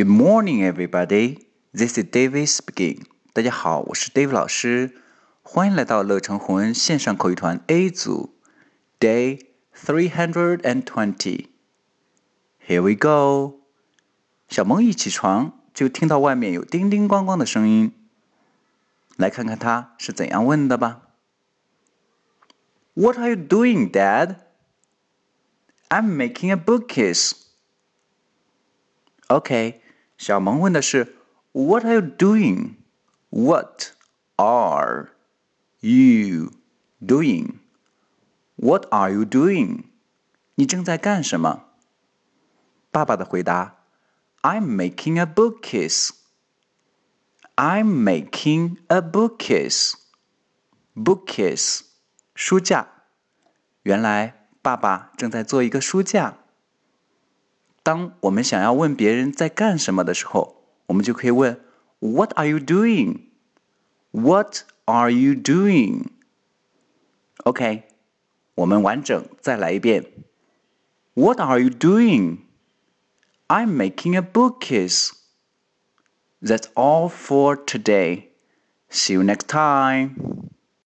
Good morning, everybody. This is David speaking. 大家好，我是 David 老师，欢迎来到乐成红恩线上口语团 A 组，Day three hundred and twenty. Here we go. 小萌一起床就听到外面有叮叮咣咣的声音，来看看他是怎样问的吧。What are you doing, Dad? I'm making a bookcase. OK， 小萌问的是 What are you doing? What are you doing? What are you doing? 你正在干什么？爸爸的回答：I'm making a bookcase. I'm making a bookcase. Bookcase，书架。原来爸爸正在做一个书架。当我们想要问别人在干什么的时候，我们就可以问 What are you doing? What are you doing? OK，我们完整再来一遍。What are you doing? I'm making a bookcase. That's all for today. See you next time.